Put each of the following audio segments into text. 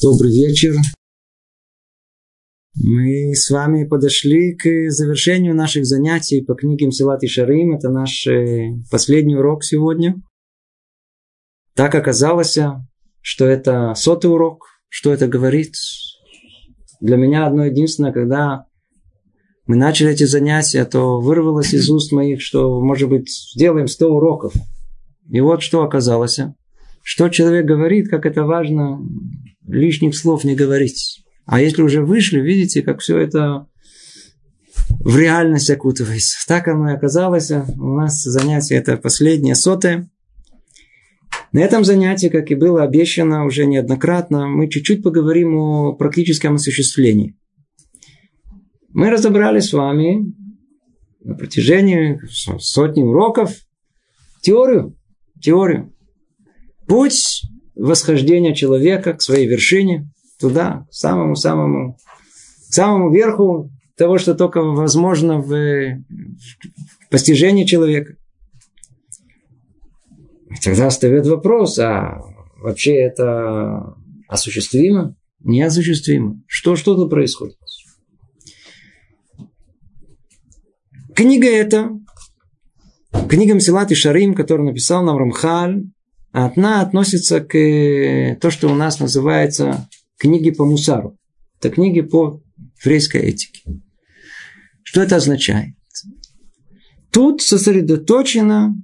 Добрый вечер. Мы с вами подошли к завершению наших занятий по книге Мсилат и Шарим. Это наш э, последний урок сегодня. Так оказалось, что это сотый урок. Что это говорит? Для меня одно единственное, когда мы начали эти занятия, то вырвалось из уст моих, что, может быть, сделаем 100 уроков. И вот что оказалось. Что человек говорит, как это важно, лишних слов не говорить. А если уже вышли, видите, как все это в реальность окутывается. Так оно и оказалось. У нас занятие это последнее, сотое. На этом занятии, как и было обещано уже неоднократно, мы чуть-чуть поговорим о практическом осуществлении. Мы разобрали с вами на протяжении сотни уроков теорию. Теорию. Путь восхождения человека к своей вершине, туда, к самому-самому, к самому верху того, что только возможно в, в постижении человека. И тогда остается вопрос, а вообще это осуществимо? Неосуществимо. Что, что тут происходит? Книга эта, книга Мсилат и Шарим, которую написал нам Рамхаль, Одна относится к э, то, что у нас называется книги по мусару. Это книги по еврейской этике. Что это означает? Тут сосредоточено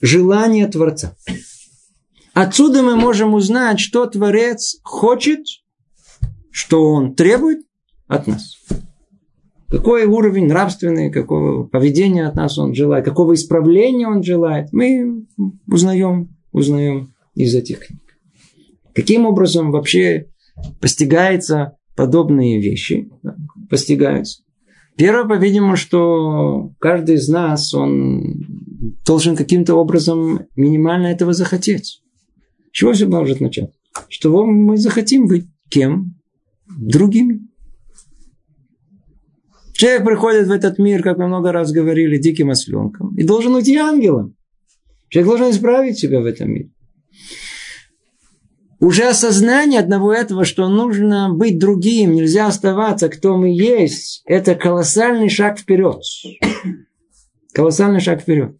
желание Творца. Отсюда мы можем узнать, что Творец хочет, что Он требует от нас. Какой уровень нравственный, какого поведения от нас Он желает, какого исправления Он желает. Мы узнаем узнаем из этих книг. Каким образом вообще постигаются подобные вещи? Постигаются. Первое, по-видимому, что каждый из нас, он должен каким-то образом минимально этого захотеть. чего все может начать? Что мы захотим быть кем? Другими. Человек приходит в этот мир, как мы много раз говорили, диким осленком, и должен уйти ангелом. Человек должен исправить себя в этом мире. Уже осознание одного этого, что нужно быть другим, нельзя оставаться, кто мы есть, это колоссальный шаг вперед. Колоссальный шаг вперед.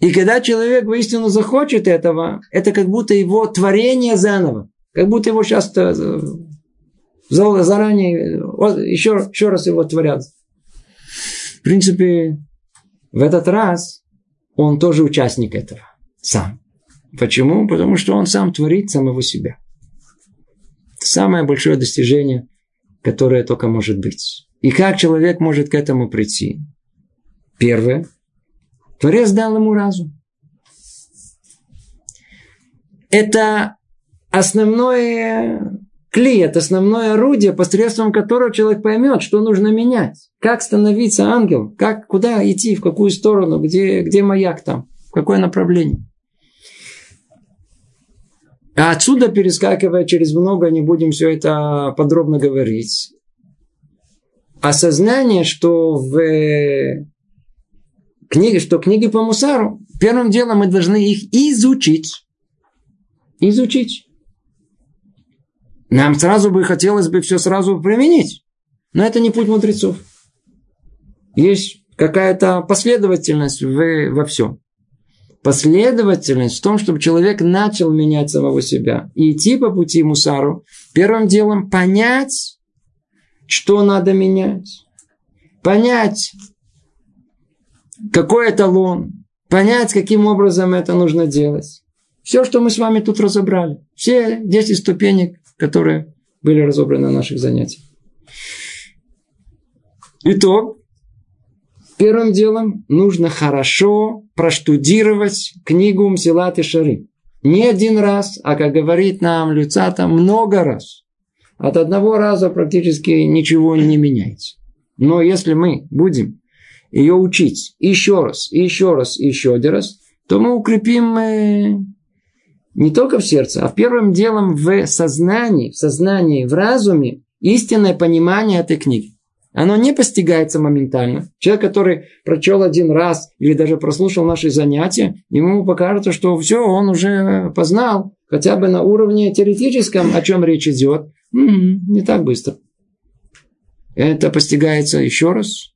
И когда человек воистину захочет этого, это как будто его творение заново. Как будто его сейчас заранее еще, еще раз его творят. В принципе, в этот раз он тоже участник этого. Сам. Почему? Потому что он сам творит самого себя. Самое большое достижение, которое только может быть. И как человек может к этому прийти? Первое. Творец дал ему разум. Это основное клей, это основное орудие, посредством которого человек поймет, что нужно менять. Как становиться ангелом, как, куда идти, в какую сторону, где, где маяк там, в какое направление. А отсюда, перескакивая через много, не будем все это подробно говорить. Осознание, что в книге, что книги по Мусару, первым делом мы должны их изучить. Изучить. Нам сразу бы хотелось бы все сразу применить. Но это не путь мудрецов. Есть какая-то последовательность в, во всем последовательность в том, чтобы человек начал менять самого себя и идти по пути мусару, первым делом понять, что надо менять. Понять, какой эталон, понять, каким образом это нужно делать. Все, что мы с вами тут разобрали. Все 10 ступенек, которые были разобраны на наших занятиях. Итог. Первым делом нужно хорошо проштудировать книгу Мсилат и Шары. Не один раз, а, как говорит нам Люцата, много раз. От одного раза практически ничего не меняется. Но если мы будем ее учить еще раз, еще раз, еще один раз, то мы укрепим э, не только в сердце, а первым делом в сознании, в сознании, в разуме истинное понимание этой книги. Оно не постигается моментально. Человек, который прочел один раз или даже прослушал наши занятия, ему покажется, что все, он уже познал хотя бы на уровне теоретическом, о чем речь идет, не так быстро. Это постигается еще раз,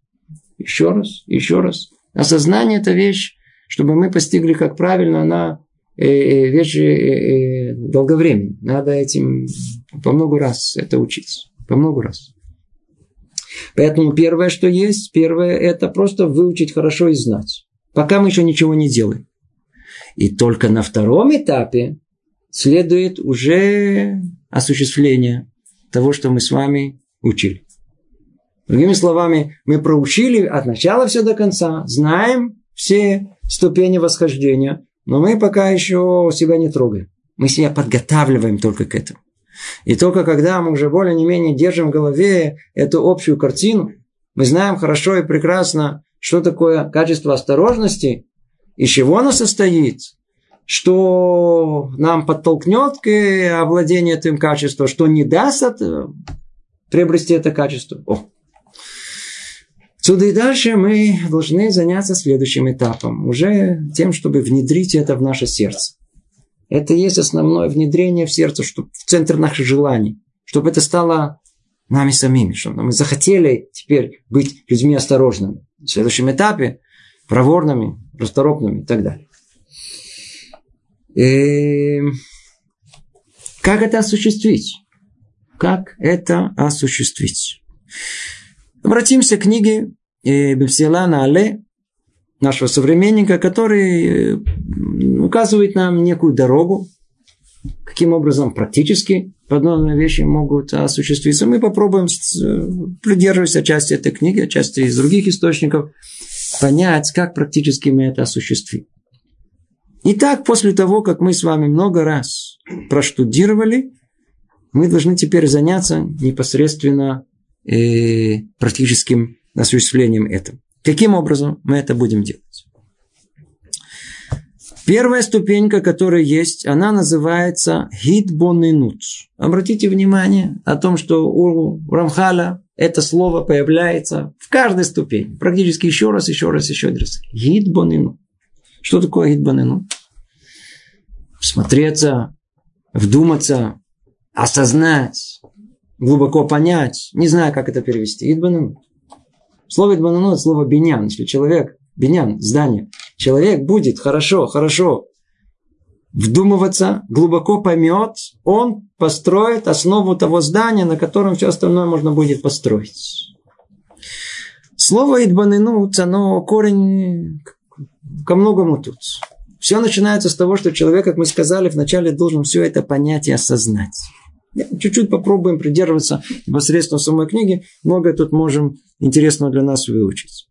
еще раз, еще раз. Осознание – это вещь, чтобы мы постигли, как правильно, она вещь э, долговременная. Надо этим по много раз это учиться. По много раз. Поэтому первое, что есть, первое, это просто выучить хорошо и знать. Пока мы еще ничего не делаем. И только на втором этапе следует уже осуществление того, что мы с вами учили. Другими словами, мы проучили от начала все до конца, знаем все ступени восхождения, но мы пока еще себя не трогаем. Мы себя подготавливаем только к этому. И только когда мы уже более-менее держим в голове эту общую картину, мы знаем хорошо и прекрасно, что такое качество осторожности, из чего оно состоит, что нам подтолкнет к овладению этим качеством, что не даст приобрести это качество. О. Отсюда и дальше мы должны заняться следующим этапом, уже тем, чтобы внедрить это в наше сердце. Это есть основное внедрение в сердце, чтобы в центр наших желаний, чтобы это стало нами самими, чтобы мы захотели теперь быть людьми осторожными. В следующем этапе проворными, расторопными и так далее. И как это осуществить? Как это осуществить? Обратимся к книге э, Бепсилана Але, нашего современника, который э, указывает нам некую дорогу, каким образом практически подобные вещи могут осуществиться. Мы попробуем, э, придерживаясь отчасти этой книги, отчасти из других источников, понять, как практически мы это осуществим. Итак, после того, как мы с вами много раз проштудировали, мы должны теперь заняться непосредственно э, практическим осуществлением этого. Каким образом мы это будем делать? Первая ступенька, которая есть, она называется хитбонинут. Обратите внимание о том, что у Рамхаля это слово появляется в каждой ступени. Практически еще раз, еще раз, еще раз. Хитбонинут. Что такое хитбонинут? Смотреться, вдуматься, осознать, глубоко понять. Не знаю, как это перевести. Хитбонинут. Слово Идбанану – это слово бенян. Если человек, бенян, здание, человек будет хорошо, хорошо вдумываться, глубоко поймет, он построит основу того здания, на котором все остальное можно будет построить. Слово «идбанынут», оно корень ко многому тут. Все начинается с того, что человек, как мы сказали, вначале должен все это понять и осознать. Чуть-чуть попробуем придерживаться непосредственно самой книги. Многое тут можем интересного для нас выучить.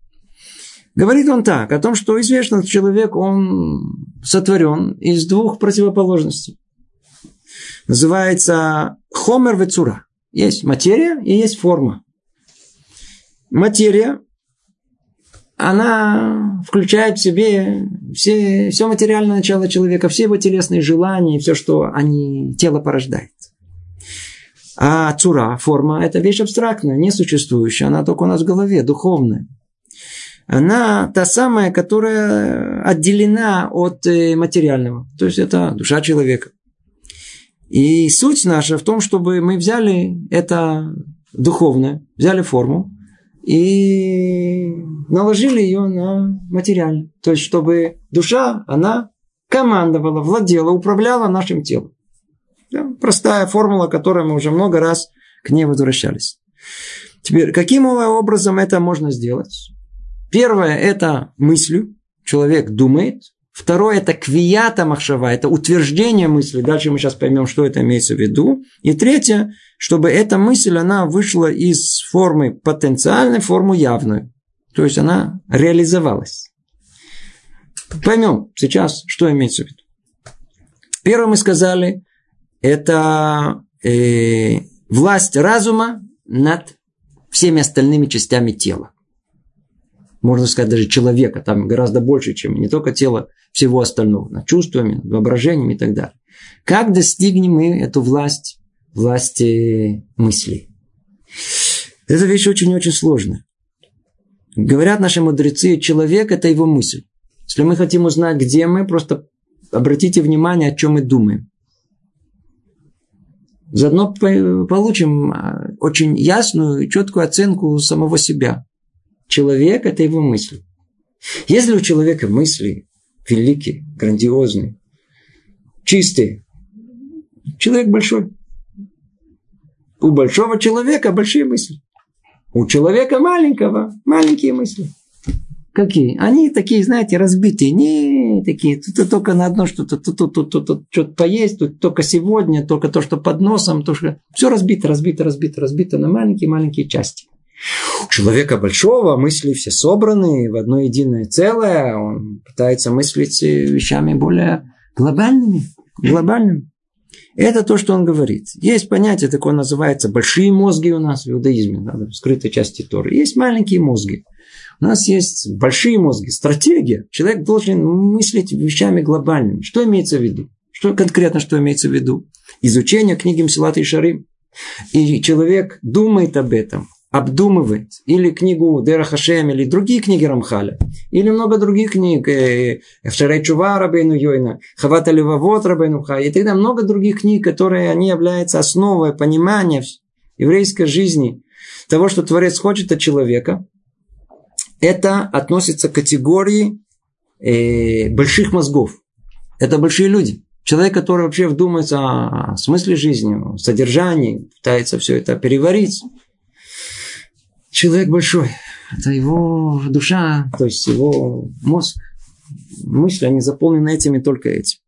Говорит он так, о том, что известно, человек, он сотворен из двух противоположностей. Называется хомер вецура. Есть материя и есть форма. Материя, она включает в себе все, все материальное начало человека, все его телесные желания, все, что они, тело порождает. А цура, форма, это вещь абстрактная, несуществующая. Она только у нас в голове, духовная. Она та самая, которая отделена от э, материального. То есть это душа человека. И суть наша в том, чтобы мы взяли это духовное, взяли форму и наложили ее на материальное. То есть, чтобы душа, она командовала, владела, управляла нашим телом. Простая формула, которой мы уже много раз к ней возвращались. Теперь, каким образом это можно сделать? Первое – это мыслью. Человек думает. Второе – это квията махшава, это утверждение мысли. Дальше мы сейчас поймем, что это имеется в виду. И третье, чтобы эта мысль, она вышла из формы потенциальной в форму явную. То есть она реализовалась. Поймем сейчас, что имеется в виду. Первое мы сказали, это э, власть разума над всеми остальными частями тела. Можно сказать, даже человека. Там гораздо больше, чем не только тело, всего остального. Над чувствами, воображением и так далее. Как достигнем мы эту власть, власти мыслей? Это вещь очень-очень сложная. Говорят наши мудрецы, человек – это его мысль. Если мы хотим узнать, где мы, просто обратите внимание, о чем мы думаем. Заодно получим а, очень ясную и четкую оценку самого себя. Человек – это его мысли. Если у человека мысли великие, грандиозные, чистые, человек большой. У большого человека большие мысли. У человека маленького маленькие мысли. Какие? Они такие, знаете, разбитые, не такие, тут только на одно что-то, тут, тут, тут, тут, тут что-то поесть, тут только сегодня, только то, что под носом, то, что... Все разбито, разбито, разбито, разбито на маленькие-маленькие части. У человека большого мысли все собраны в одно единое целое, он пытается мыслить вещами более глобальными, глобальными. Это то, что он говорит. Есть понятие такое называется большие мозги у нас в иудаизме, да, в скрытой части Торы. Есть маленькие мозги. У нас есть большие мозги, стратегия. Человек должен мыслить вещами глобальными. Что имеется в виду? Что конкретно, что имеется в виду? Изучение книги Мсилат и Шарим. И человек думает об этом, обдумывает или книгу Дера Хашем, или другие книги Рамхаля, или много других книг, Эфшарей Чува Рабейну Йойна, Хавата Левавот Рабейну Ха, и тогда много других книг, которые они являются основой понимания еврейской жизни, того, что Творец хочет от человека, это относится к категории э, больших мозгов. Это большие люди. Человек, который вообще вдумается о смысле жизни, о содержании, пытается все это переварить. Человек большой. Это его душа, то есть его мозг, мысли, они заполнены этими только этим.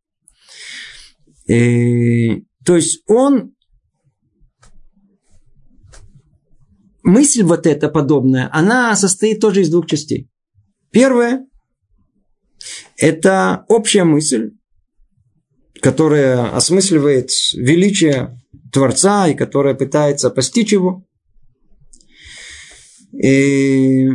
И, э, то есть он мысль вот эта подобная, она состоит тоже из двух частей. Первое – это общая мысль, которая осмысливает величие Творца и которая пытается постичь его. И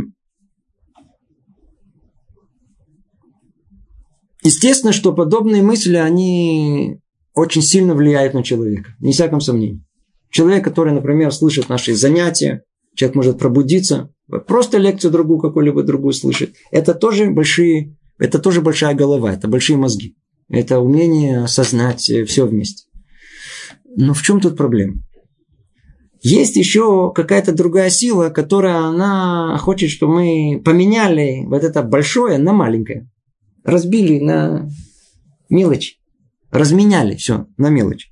естественно, что подобные мысли, они очень сильно влияют на человека, не всяком сомнении. Человек, который, например, слышит наши занятия, Человек может пробудиться, просто лекцию другую, какую-либо другую слышит. Это тоже большие, это тоже большая голова, это большие мозги. Это умение осознать все вместе. Но в чем тут проблема? Есть еще какая-то другая сила, которая она хочет, чтобы мы поменяли вот это большое на маленькое. Разбили на мелочь. Разменяли все на мелочь.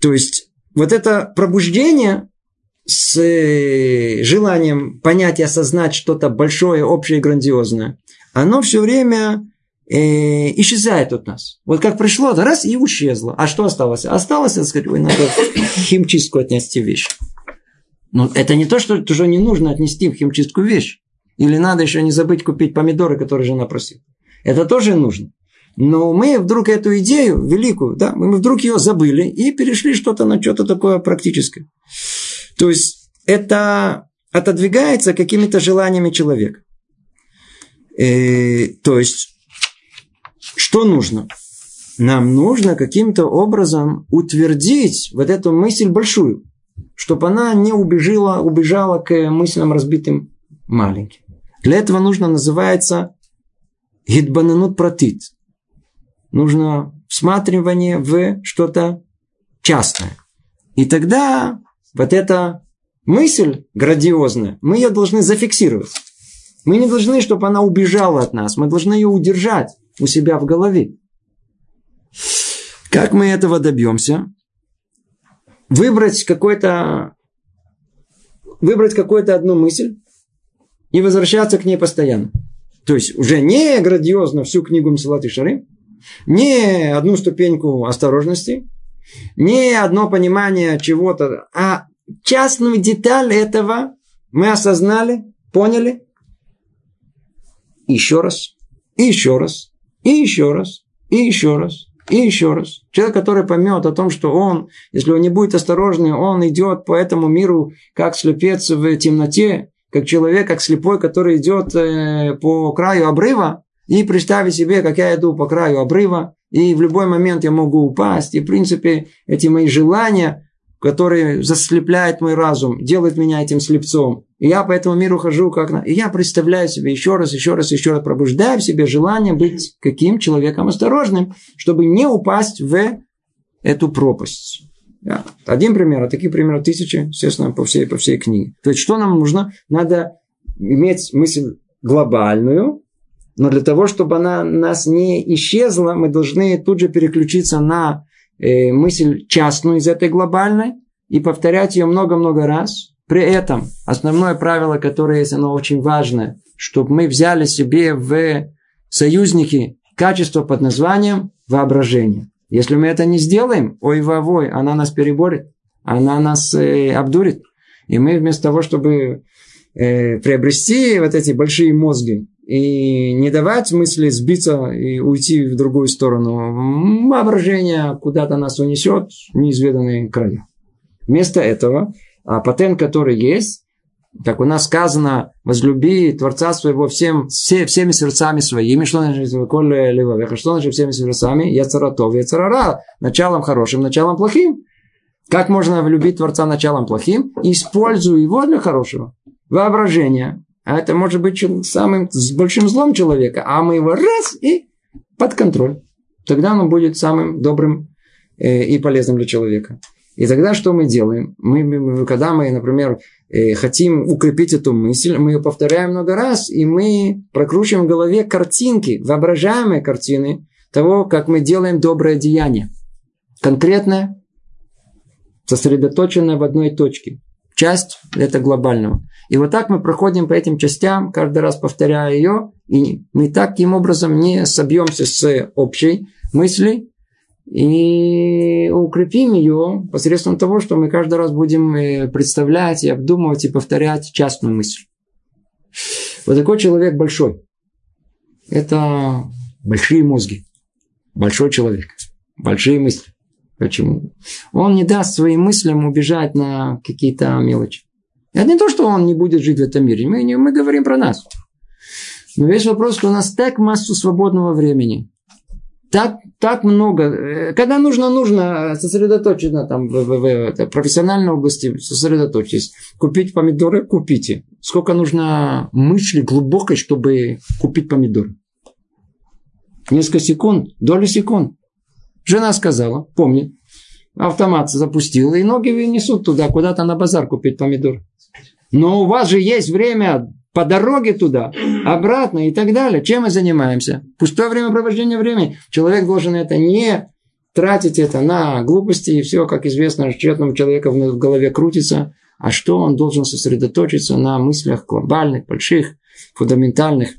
То есть вот это пробуждение, с э, желанием понять и осознать что-то большое, общее и грандиозное, оно все время э, исчезает от нас. Вот как пришло, то раз и исчезло. А что осталось? Осталось, так сказать, ой, надо химчистку отнести вещь. Но это не то, что уже не нужно отнести в химчистку вещь. Или надо еще не забыть купить помидоры, которые жена просит. Это тоже нужно. Но мы вдруг эту идею великую, да, мы вдруг ее забыли и перешли что-то на что-то такое практическое. То есть это отодвигается какими-то желаниями человека. И, э, то есть, что нужно? Нам нужно каким-то образом утвердить вот эту мысль большую, чтобы она не убежала, убежала к мыслям разбитым маленьким. Для этого нужно, называется, гидбананут протит. Нужно всматривание в что-то частное. И тогда вот эта мысль грандиозная, мы ее должны зафиксировать. Мы не должны, чтобы она убежала от нас. Мы должны ее удержать у себя в голове. Как мы этого добьемся? Выбрать какой-то выбрать какую-то одну мысль и возвращаться к ней постоянно. То есть уже не грандиозно всю книгу Мсилат и Шары, не одну ступеньку осторожности, не одно понимание чего-то, а частную деталь этого мы осознали, поняли. Еще раз, и еще раз, и еще раз, и еще раз, и еще раз. Человек, который поймет о том, что он, если он не будет осторожный, он идет по этому миру, как слепец в темноте, как человек, как слепой, который идет э, по краю обрыва, и представить себе, как я иду по краю обрыва, и в любой момент я могу упасть. И, в принципе, эти мои желания, которые заслепляют мой разум, делают меня этим слепцом. И я по этому миру хожу как на... И я представляю себе еще раз, еще раз, еще раз, пробуждаю в себе желание быть каким человеком осторожным, чтобы не упасть в эту пропасть. Один пример, а таких примеров тысячи, естественно, по всей, по всей книге. То есть, что нам нужно? Надо иметь мысль глобальную, но для того, чтобы она нас не исчезла, мы должны тут же переключиться на э, мысль частную из этой глобальной и повторять ее много-много раз. При этом основное правило, которое есть, оно очень важное, чтобы мы взяли себе в союзники качество под названием воображение. Если мы это не сделаем, ой вовой, она нас переборет, она нас э, обдурит. И мы вместо того, чтобы э, приобрести вот эти большие мозги и не давать мысли сбиться и уйти в другую сторону, воображение куда-то нас унесет в неизведанные края. Вместо этого, а патент, который есть, как у нас сказано, возлюби Творца своего всем, все, всеми сердцами своими. Что значит? Что значит всеми сердцами? Яцаратов, яцарара. Началом хорошим, началом плохим. Как можно влюбить Творца началом плохим? Используя его для хорошего. Воображение. А это может быть самым с большим злом человека. А мы его раз и под контроль. Тогда он будет самым добрым э, и полезным для человека. И тогда что мы делаем? Мы, когда мы, например, э, хотим укрепить эту мысль, мы ее повторяем много раз, и мы прокручиваем в голове картинки, воображаемые картины того, как мы делаем доброе деяние. Конкретное, сосредоточенное в одной точке. Часть это глобального. И вот так мы проходим по этим частям, каждый раз повторяя ее, и мы таким образом не собьемся с общей мысли, и укрепим ее посредством того, что мы каждый раз будем э, представлять и обдумывать и повторять частную мысль. Вот такой человек большой. Это большие мозги. Большой человек. Большие мысли. Почему? Он не даст своим мыслям убежать на какие-то мелочи. Это не то, что он не будет жить в этом мире. Мы, мы говорим про нас. Но весь вопрос, что у нас так массу свободного времени так, так много. Э, когда нужно, нужно сосредоточиться там в, в, в, в профессиональной области, сосредоточьтесь. Купить помидоры, купите. Сколько нужно мысли глубокой, чтобы купить помидоры? Несколько секунд, доли секунд. Жена сказала, помни, автомат запустил, и ноги несут туда, куда-то на базар купить помидор. Но у вас же есть время по дороге туда, обратно и так далее. Чем мы занимаемся? Пустое времяпровождение времени. Человек должен это не тратить это на глупости и все, как известно, четному человеку в голове крутится. А что он должен сосредоточиться на мыслях глобальных, больших, фундаментальных.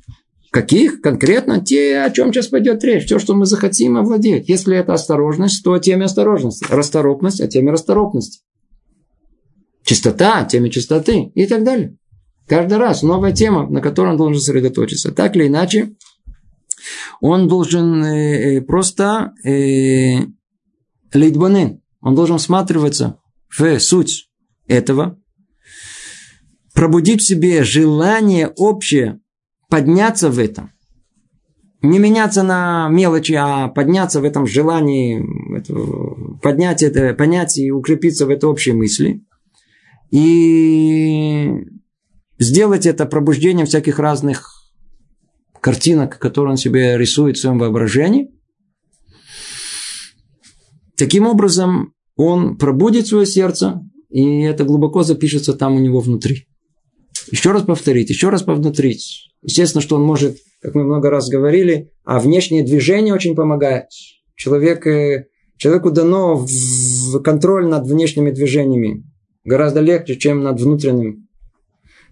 Каких? Конкретно те, о чем сейчас пойдет речь. Все, что мы захотим овладеть. Если это осторожность, то о теме осторожности. Расторопность о теме расторопности. Чистота о теме чистоты и так далее. Каждый раз новая тема, на которой он должен сосредоточиться. Так или иначе, он должен э, э просто э, лейтбанен, он должен всматриваться в суть этого, пробудить в себе желание общее подняться в этом. Не меняться на мелочи, а подняться в этом желании, поднять это, понять и укрепиться в этой общей мысли. И сделать это пробуждением всяких разных картинок, которые он себе рисует в своем воображении. Таким образом, он пробудит свое сердце, и это глубоко запишется там у него внутри. Еще раз повторить, еще раз повторить. Естественно, что он может, как мы много раз говорили, а внешнее движение очень помогает. Человек, э, человеку дано контроль над внешними движениями гораздо легче, чем над внутренним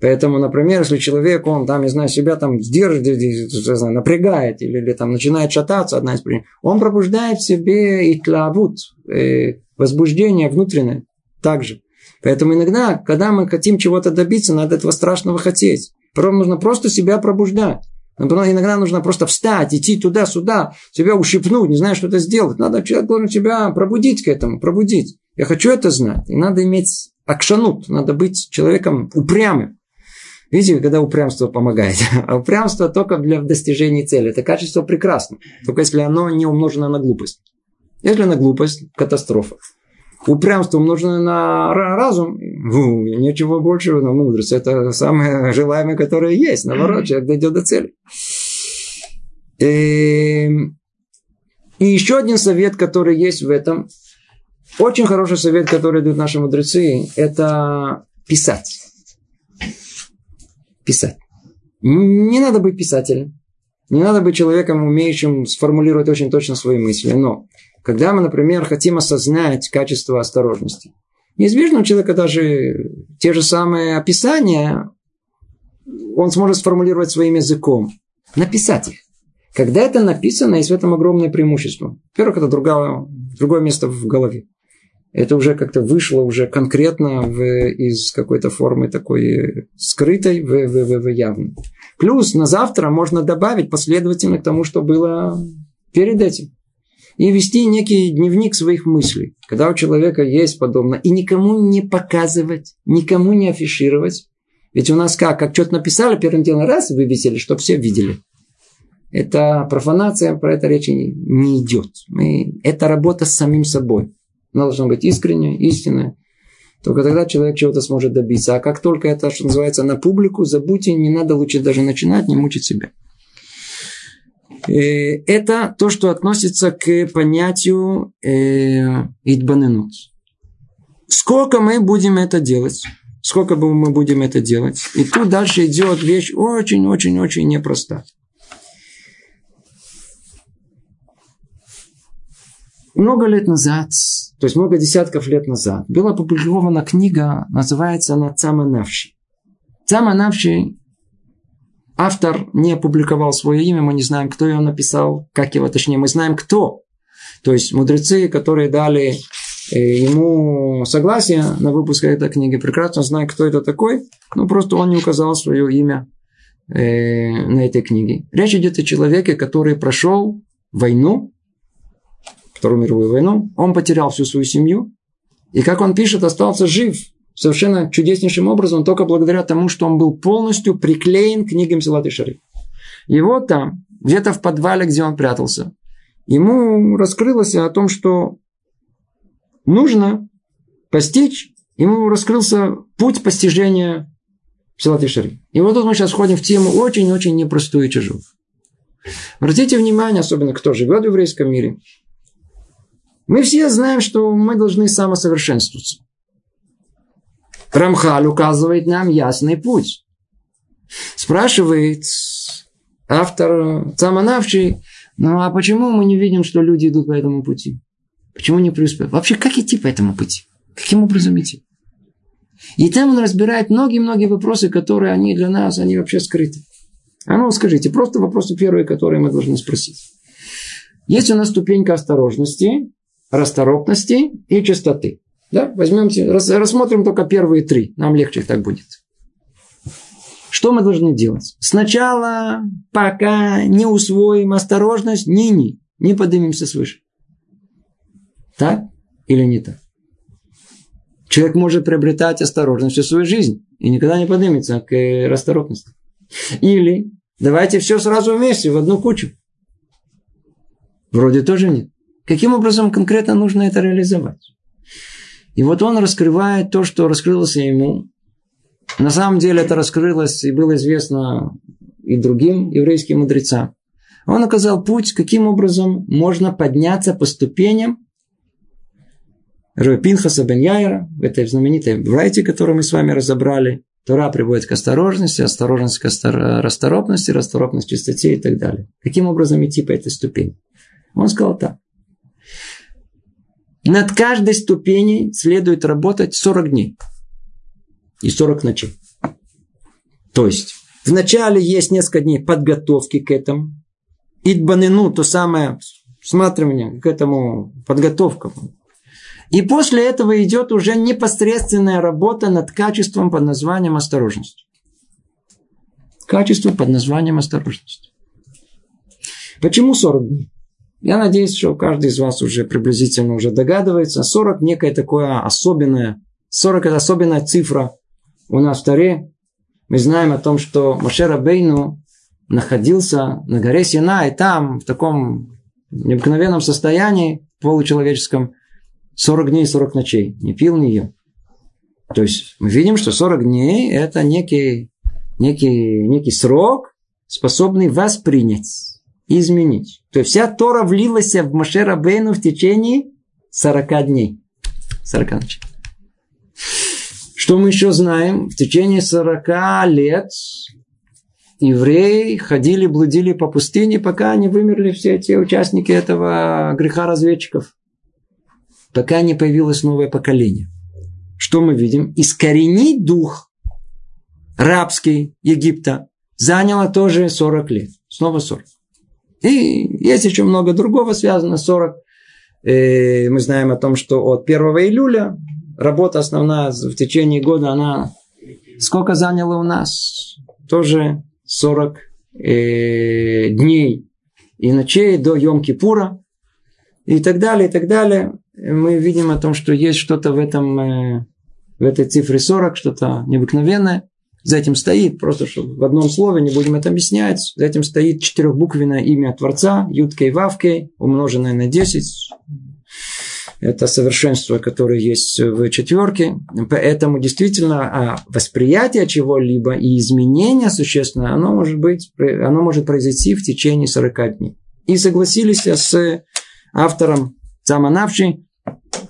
Поэтому, например, если человек, он там, не знаю, себя там сдерживает, напрягает или, или там начинает шататься, одна из причин, он пробуждает в себе и тлавут, э, возбуждение внутреннее также. Поэтому иногда, когда мы хотим чего-то добиться, надо этого страшного хотеть. Нужно просто себя пробуждать. Иногда нужно просто встать, идти туда-сюда, себя ущипнуть, не знаю, что это сделать. Надо человек должен себя пробудить к этому, пробудить. Я хочу это знать. И надо иметь акшанут, надо быть человеком упрямым. Видите, когда упрямство помогает. А упрямство только для достижения цели. Это качество прекрасно. Только если оно не умножено на глупость. Если на глупость, катастрофа. Упрямство умножено на разум, ну, ничего большего, но мудрость. Это самое желаемое, которое есть. Наоборот, человек дойдет до цели. И, эм, и еще один совет, который есть в этом, Очень хороший совет, который дают наши мудрецы, это писать. Писать. Не надо быть писателем. Не надо быть человеком, умеющим сформулировать очень точно свои мысли. Но когда мы, например, хотим осознать качество осторожности, неизбежно у человека даже те же самые описания он сможет сформулировать своим языком. Написать их. Когда это написано, есть в этом огромное преимущество. Во-первых, это другое, другое место в голове. Это уже как-то вышло уже конкретно в, из какой-то формы такой скрытой в, в, в, в явную. Плюс на завтра можно добавить последовательно к тому, что было перед этим. И вести некий дневник своих мыслей. Когда у человека есть подобное. И никому не показывать, никому не афишировать. Ведь у нас как? Как что-то написали, первым делом раз вывесили, чтобы все видели. Это профанация, про это речи не, не идет. Мы, это работа с самим собой. Она должна быть искренняя, истинная. Только тогда человек чего-то сможет добиться. А как только это, что называется, на публику, забудьте, не надо лучше даже начинать, не мучить себя. Э, это то, что относится к понятию э, идбаненут. Сколько мы будем это делать? Сколько мы будем это делать? И тут дальше идет вещь очень-очень-очень непростая. Много лет назад, то есть много десятков лет назад, была опубликована книга, называется она «Цама Навши». «Цама Навши» автор не опубликовал свое имя, мы не знаем, кто его написал, как его, точнее, мы знаем, кто. То есть мудрецы, которые дали э, ему согласие на выпуск этой книги, прекрасно знают, кто это такой, но просто он не указал свое имя э, на этой книге. Речь идет о человеке, который прошел войну, Вторую мировую войну, он потерял всю свою семью. И как он пишет, остался жив совершенно чудеснейшим образом, только благодаря тому, что он был полностью приклеен к книгам Силат и Шариф. Вот там, где-то в подвале, где он прятался, ему раскрылось о том, что нужно постичь, ему раскрылся путь постижения Силат и Шариф. И вот тут мы сейчас входим в тему очень-очень непростую и тяжелую. Обратите внимание, особенно кто живет в еврейском мире, мы все знаем, что мы должны самосовершенствоваться. Рамхаль указывает нам ясный путь. Спрашивает автор Цаманавчий, ну а почему мы не видим, что люди идут по этому пути? Почему не преуспевают? Вообще, как идти по этому пути? Каким образом идти? И там он разбирает многие-многие вопросы, которые они для нас, они вообще скрыты. А ну скажите, просто вопросы первые, которые мы должны спросить. Есть у нас ступенька осторожности, расторопности и чистоты. Да? Возьмемте, рассмотрим только первые три. Нам легче так будет. Что мы должны делать? Сначала, пока не усвоим осторожность, не-не, не поднимемся свыше. Так или не так? Человек может приобретать осторожность всю свою жизнь и никогда не поднимется к расторопности. Или давайте все сразу вместе, в одну кучу. Вроде тоже нет. Каким образом конкретно нужно это реализовать? И вот он раскрывает то, что раскрылось ему. На самом деле это раскрылось и было известно и другим еврейским мудрецам. Он указал путь, каким образом можно подняться по ступеням Пинхаса бен Яйра, в этой знаменитой брайте, которую мы с вами разобрали. Тора приводит к осторожности, осторожность к расторопности, расторопность к чистоте и так далее. Каким образом идти по этой ступени? Он сказал так. Над каждой ступеней следует работать 40 дней и 40 ночей. То есть, вначале есть несколько дней подготовки к этому. Идбанину, то самое всматривание к этому, подготовка. И после этого идет уже непосредственная работа над качеством под названием осторожность. Качество под названием осторожность. Почему 40 дней? Я надеюсь, что каждый из вас уже приблизительно уже догадывается. 40 некое такое особенное. 40 это особенная цифра у нас в Таре. Мы знаем о том, что Машера Бейну находился на горе Сина, и там в таком необыкновенном состоянии, получеловеческом, 40 дней и 40 ночей. Не пил, не ел. То есть мы видим, что 40 дней это некий, некий, некий срок, способный воспринять изменить. То есть вся Тора влилась в Машера Бейну в течение 40 дней. 40 ночей. Что мы еще знаем? В течение 40 лет евреи ходили, блудили по пустыне, пока не вымерли все эти участники этого греха разведчиков. Пока не появилось новое поколение. Что мы видим? Искоренить дух рабский Египта заняло тоже 40 лет. Снова 40. И есть еще много другого связано с 40. И мы знаем о том, что от 1 июля работа основная в течение года, она сколько заняла у нас? Тоже 40 э, дней и ночей до Йом-Кипура и так далее, и так далее. Мы видим о том, что есть что-то в этом, э, в этой цифре 40, что-то необыкновенное. За этим стоит, просто чтобы в одном слове, не будем это объяснять, за этим стоит четырехбуквенное имя Творца, Юткей Вавкей, умноженное на 10. Это совершенство, которое есть в четверке. Поэтому действительно а восприятие чего-либо и изменение существенное, оно может, быть, оно может произойти в течение 40 дней. И согласились с автором Цаманавши,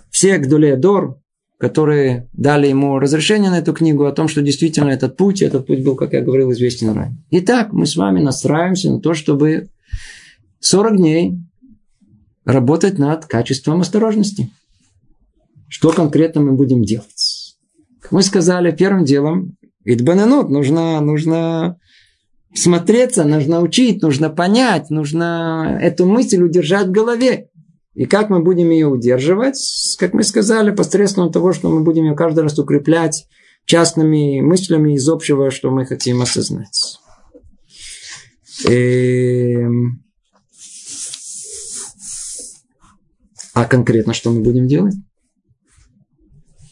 все Гдулеадор, которые дали ему разрешение на эту книгу о том, что действительно этот путь, этот путь был, как я говорил, известен ранее. Итак, мы с вами настраиваемся на то, чтобы 40 дней работать над качеством осторожности. Что конкретно мы будем делать? Мы сказали, первым делом, идбананут, нужно, нужно смотреться, нужно учить, нужно понять, нужно эту мысль удержать в голове. И как мы будем ее удерживать? Как мы сказали, посредством того, что мы будем ее каждый раз укреплять частными мыслями из общего, что мы хотим осознать. И... Эм. А конкретно что мы будем делать?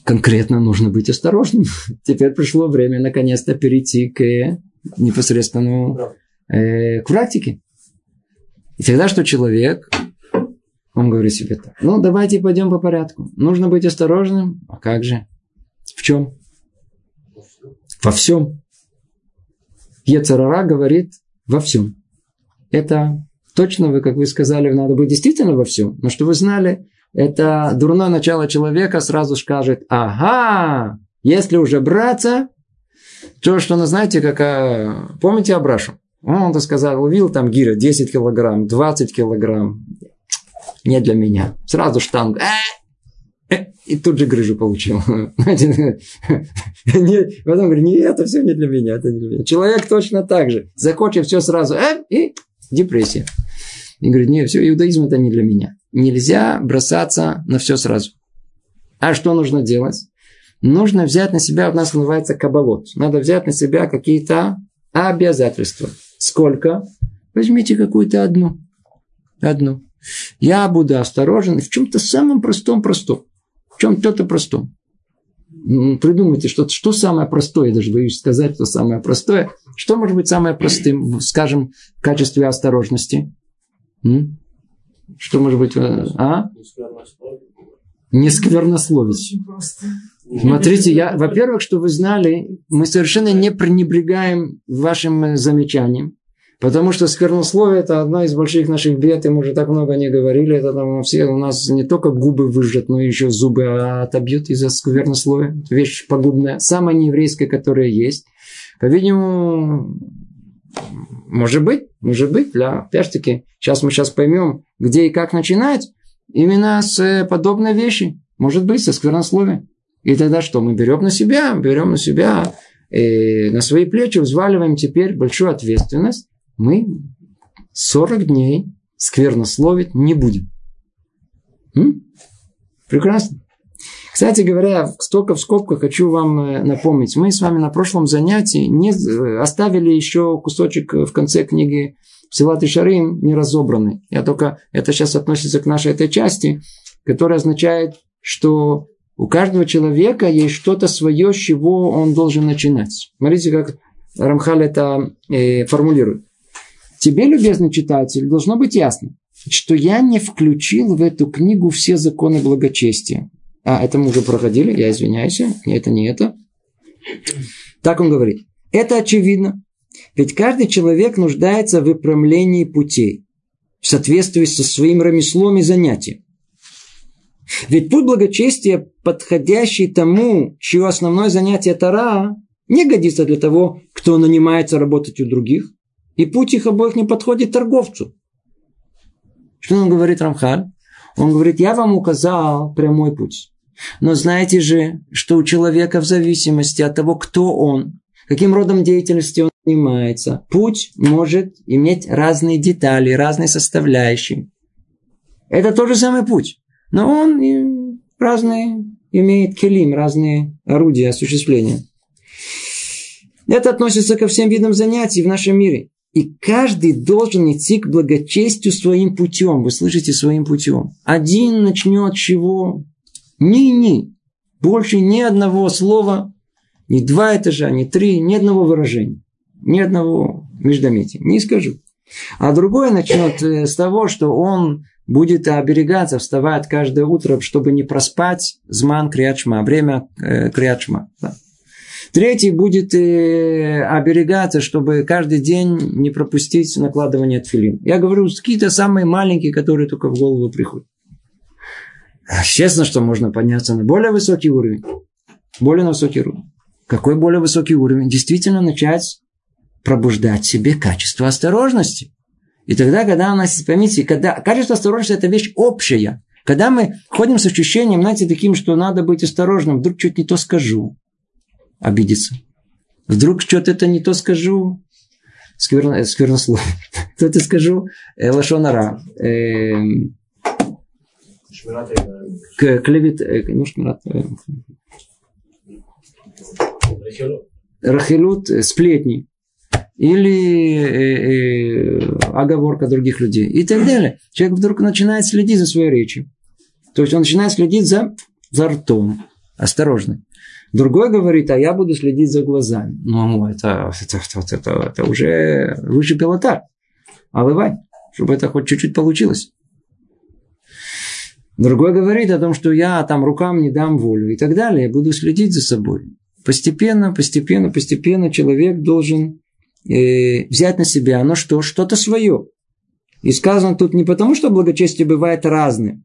Конкретно нужно быть осторожным. Теперь пришло время наконец-то перейти к непосредственному э, к практике. И тогда что человек он говорит себе так. Ну, давайте пойдем по порядку. Нужно быть осторожным. А как же? В чем? Во всем. Ецарара говорит во всем. Это точно вы, как вы сказали, надо быть действительно во всем. Но что вы знали, это дурное начало человека сразу скажет, ага, если уже браться, то, что, ну, знаете, какая... Помните Абрашу? Он-то сказал, увидел там гира 10 килограмм, 20 килограмм не для меня. Сразу штанг. Э, э, и тут же грыжу получил. Потом говорит, нет, это все не для меня, это не для меня. Человек точно так же. Захочет все сразу, э, и депрессия. И говорит, нет, все, иудаизм это не для меня. Нельзя бросаться на все сразу. А что нужно делать? Нужно взять на себя, у нас называется кабалот. Надо взять на себя какие-то обязательства. Сколько? Возьмите какую-то одну. Одну. Я буду осторожен в чем-то самом простом-простом. В чем-то простом. Придумайте, что, что самое простое, я даже боюсь сказать, что самое простое. Что может быть самое простым, скажем, в качестве осторожности? М? Что может быть? Э, а? Не сквернословить. Смотрите, я, во-первых, что вы знали, мы совершенно не пренебрегаем вашим замечанием. Потому что сквернословие – это одна из больших наших бед, и мы уже так много не говорили. Это там все у нас не только губы выжжет, но еще зубы отобьют из-за сквернословия. Вещь погубная. Самая нееврейская, которая есть. По-видимому, может быть, может быть, для опять-таки, сейчас мы сейчас поймем, где и как начинать, именно с подобной вещи. Может быть, со сквернословия. И тогда что? Мы берем на себя, берем на себя, и на свои плечи взваливаем теперь большую ответственность мы 40 дней сквернословить не будем. М? Прекрасно. Кстати говоря, столько в скобках хочу вам э, напомнить. Мы с вами на прошлом занятии не э, оставили еще кусочек в конце книги Силат и Шарим не разобранный. Я только, это сейчас относится к нашей этой части, которая означает, что у каждого человека есть что-то свое, с чего он должен начинать. Смотрите, как Рамхаль это э, формулирует. Тебе, любезный читатель, должно быть ясно, что я не включил в эту книгу все законы благочестия. А, это мы уже проходили, я извиняюсь, это не это. Так он говорит. Это очевидно. Ведь каждый человек нуждается в выпрямлении путей в соответствии со своим ремеслом и занятием. Ведь путь благочестия, подходящий тому, чье основное занятие Тара, не годится для того, кто нанимается работать у других, и путь их обоих не подходит торговцу. Что он говорит Рамхаль? Он говорит, я вам указал прямой путь. Но знаете же, что у человека в зависимости от того, кто он, каким родом деятельности он занимается, путь может иметь разные детали, разные составляющие. Это тот же самый путь. Но он разные имеет келим, разные орудия осуществления. Это относится ко всем видам занятий в нашем мире. И каждый должен идти к благочестию своим путем. Вы слышите, своим путем. Один начнет чего? Ни-ни. Больше ни одного слова, ни два этажа, ни три, ни одного выражения. Ни одного междометия. Не скажу. А другой начнет э, с того, что он будет оберегаться, вставать каждое утро, чтобы не проспать зман криачма, время э, криачма. Да. Третий будет э, оберегаться, чтобы каждый день не пропустить накладывание тфилин. Я говорю, какие-то самые маленькие, которые только в голову приходят. Честно, что можно подняться на более высокий уровень. Более высокий уровень. Какой более высокий уровень? Действительно начать пробуждать в себе качество осторожности. И тогда, когда у нас, поймите, когда качество осторожности – это вещь общая. Когда мы ходим с ощущением, знаете, таким, что надо быть осторожным, вдруг что-то не то скажу, обидеться. Вдруг что-то это не то скажу, скверно, э, сквернослов. Что-то скажу, э, лошонара. Э, клевит, э, ну, шмират, э, Рахилут, э, сплетни. Или э, э, оговорка других людей. И так далее. Человек вдруг начинает следить за своей речью. То есть он начинает следить за, за ртом. Осторожно. Другой говорит, а я буду следить за глазами. Ну, это, это, это, это, это уже выше пилота. А бывай, чтобы это хоть чуть-чуть получилось. Другой говорит о том, что я там рукам не дам волю и так далее. Я буду следить за собой. Постепенно, постепенно, постепенно человек должен э, взять на себя оно что? Что-то свое. И сказано тут не потому, что благочестие бывает разным.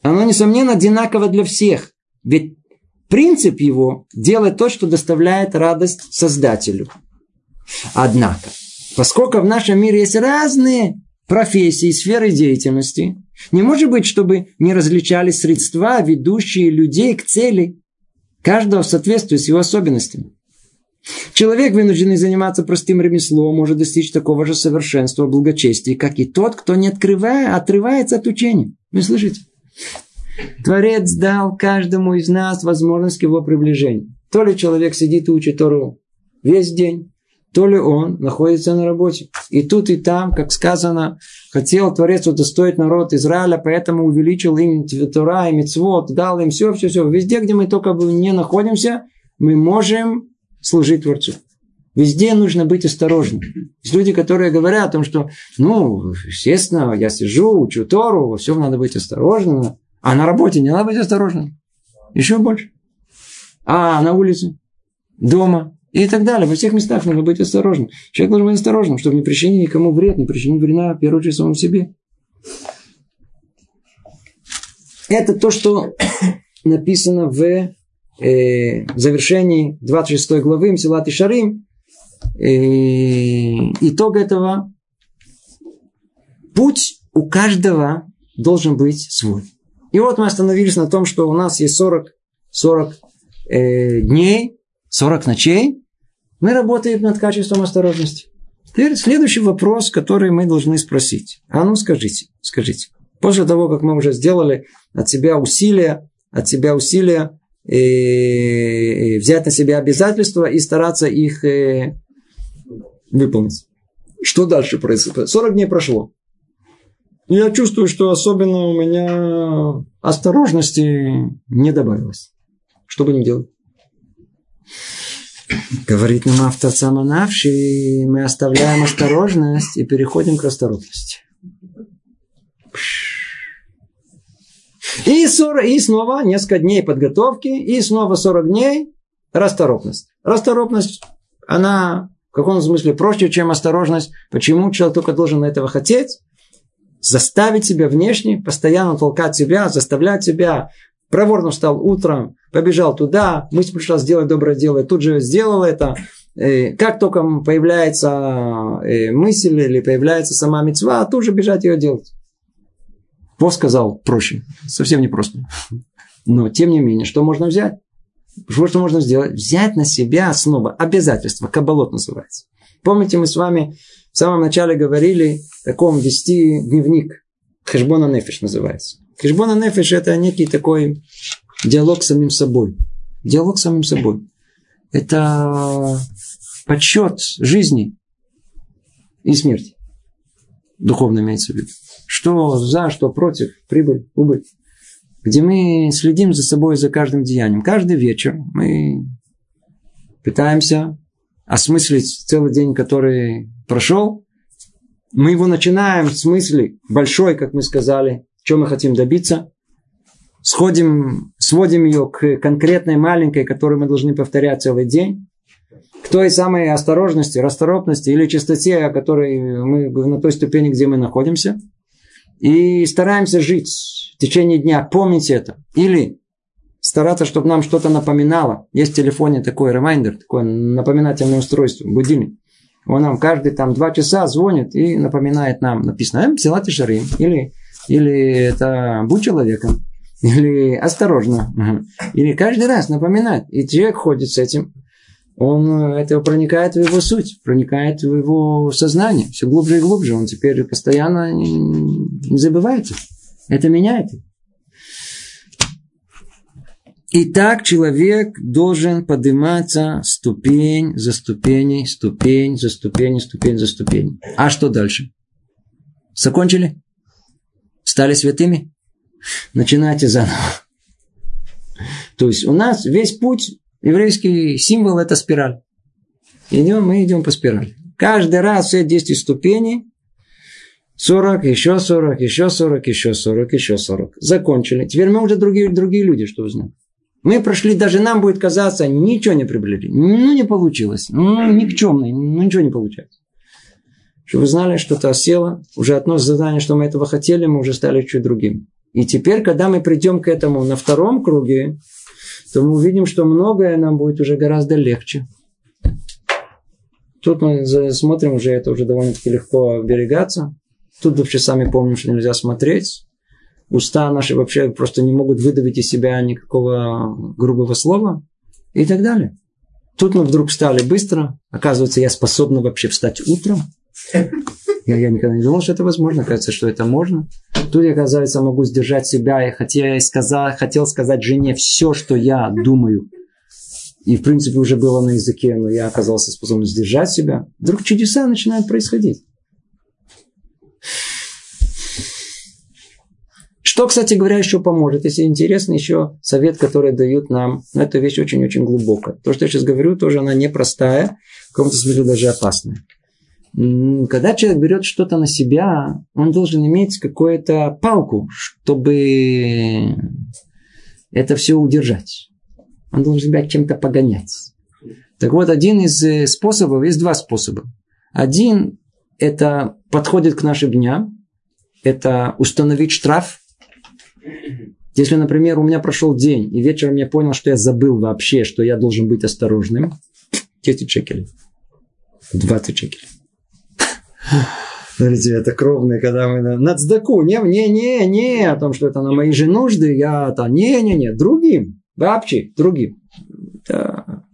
Оно, несомненно, одинаково для всех. Ведь Принцип его – делать то, что доставляет радость Создателю. Однако, поскольку в нашем мире есть разные профессии, сферы деятельности, не может быть, чтобы не различались средства, ведущие людей к цели, каждого в соответствии с его особенностями. Человек, вынужденный заниматься простым ремеслом, может достичь такого же совершенства благочестия, как и тот, кто не открывая, отрывается от учения. Вы слышите? Творец дал каждому из нас возможность к его приближению. То ли человек сидит и учит Тору весь день, то ли он находится на работе. И тут, и там, как сказано, хотел Творец удостоить народ Израиля, поэтому увеличил им Тора и Мицвод, дал им все, все, все. Везде, где мы только не находимся, мы можем служить Творцу. Везде нужно быть осторожным. Есть люди, которые говорят о том, что, ну, естественно, я сижу, учу Тору, во всем надо быть осторожным. А на работе не надо быть осторожным. Еще больше. А на улице, дома и так далее. Во всех местах нужно быть осторожным. Человек должен быть осторожным, чтобы не причинить никому вред, не причинить вреда, в первую очередь, самому себе. Это то, что написано в э, завершении 26 главы Мсилат и Шарим. Э, итог этого путь у каждого должен быть свой. И вот мы остановились на том, что у нас есть 40, 40 э, дней, 40 ночей. Мы работаем над качеством осторожности. Теперь следующий вопрос, который мы должны спросить. А ну скажите, скажите. После того, как мы уже сделали от себя усилия, от себя усилия э, э, взять на себя обязательства и стараться их э, выполнить. Что дальше происходит? 40 дней прошло. Я чувствую, что особенно у меня осторожности не добавилось. Что будем делать? Говорит нам автоцаманавший, мы оставляем осторожность и переходим к расторопности. И, 40, и снова несколько дней подготовки, и снова 40 дней расторопность. Расторопность, она в каком смысле проще, чем осторожность. Почему человек только должен этого хотеть? Заставить себя внешне, постоянно толкать себя, заставлять себя. Проворно встал утром, побежал туда, мысль пришла сделать доброе дело, и тут же сделал это. И как только появляется э, мысль или появляется сама мецва, тут же бежать ее делать. Пост сказал проще, совсем не просто. Но, тем не менее, что можно взять? Что можно сделать? Взять на себя снова обязательство. Кабалот называется. Помните, мы с вами в самом начале говорили таком вести дневник. Хешбона нефиш называется. Хешбона нефиш это некий такой диалог с самим собой. Диалог с самим собой. Это подсчет жизни и смерти. Духовно имеется в виду. Что за, что против, прибыль, убыль где мы следим за собой, за каждым деянием. Каждый вечер мы пытаемся осмыслить целый день, который прошел. Мы его начинаем с мысли большой, как мы сказали, чем мы хотим добиться. Сходим, сводим ее к конкретной маленькой, которую мы должны повторять целый день. К той самой осторожности, расторопности или чистоте, о которой мы на той ступени, где мы находимся. И стараемся жить в течение дня. Помните это. Или стараться, чтобы нам что-то напоминало. Есть в телефоне такой ремайдер, такое напоминательное устройство, будильник. Он нам каждые там два часа звонит и напоминает нам. Написано «Эм, Силати Шарим. Или, или это «Будь человеком». Или «Осторожно». Или каждый раз напоминает. И человек ходит с этим. Он это проникает в его суть, проникает в его сознание. Все глубже и глубже. Он теперь постоянно не забывает. Это меняет. И так человек должен подниматься ступень за ступеней, ступень за ступень, ступень за ступень. А что дальше? Закончили? Стали святыми? Начинайте заново. То есть у нас весь путь, еврейский символ это спираль. Идем, мы идем по спирали. Каждый раз все 10 ступеней 40, еще 40, еще 40, еще 40, еще 40. Закончили. Теперь мы уже другие, другие люди, что вы знаете. Мы прошли, даже нам будет казаться, ничего не приближили. Ну, не получилось. Ну, никчемный, ну, ничего не получается. Что вы знали, что-то осело, уже одно задание, что мы этого хотели, мы уже стали чуть другим. И теперь, когда мы придем к этому на втором круге, то мы увидим, что многое нам будет уже гораздо легче. Тут мы смотрим, уже это уже довольно-таки легко оберегаться. Тут вообще сами помним, что нельзя смотреть. Уста наши вообще просто не могут выдавить из себя никакого грубого слова и так далее. Тут мы вдруг встали быстро. Оказывается, я способна вообще встать утром. Я, я никогда не думал, что это возможно. Кажется, что это можно. Тут я, оказывается, могу сдержать себя. И хотя я сказал, хотел сказать жене все, что я думаю. И, в принципе, уже было на языке, но я оказался способен сдержать себя. Вдруг чудеса начинают происходить. Что, кстати говоря, еще поможет? Если интересно, еще совет, который дают нам. Но эта вещь очень-очень глубокая. То, что я сейчас говорю, тоже она непростая, в каком-то смысле даже опасная. Когда человек берет что-то на себя, он должен иметь какую-то палку, чтобы это все удержать. Он должен себя чем-то погонять. Так вот, один из э, способов, есть два способа. Один – это подходит к нашим дням, это установить штраф если, например, у меня прошел день, и вечером я понял, что я забыл вообще, что я должен быть осторожным, 10 шекелей. 20 шекелей. Смотрите, это кровные, когда мы на, на цдаку, не, не, не, не, о том, что это на мои же нужды, я там, не, не, не, другим, вообще, другим. Да.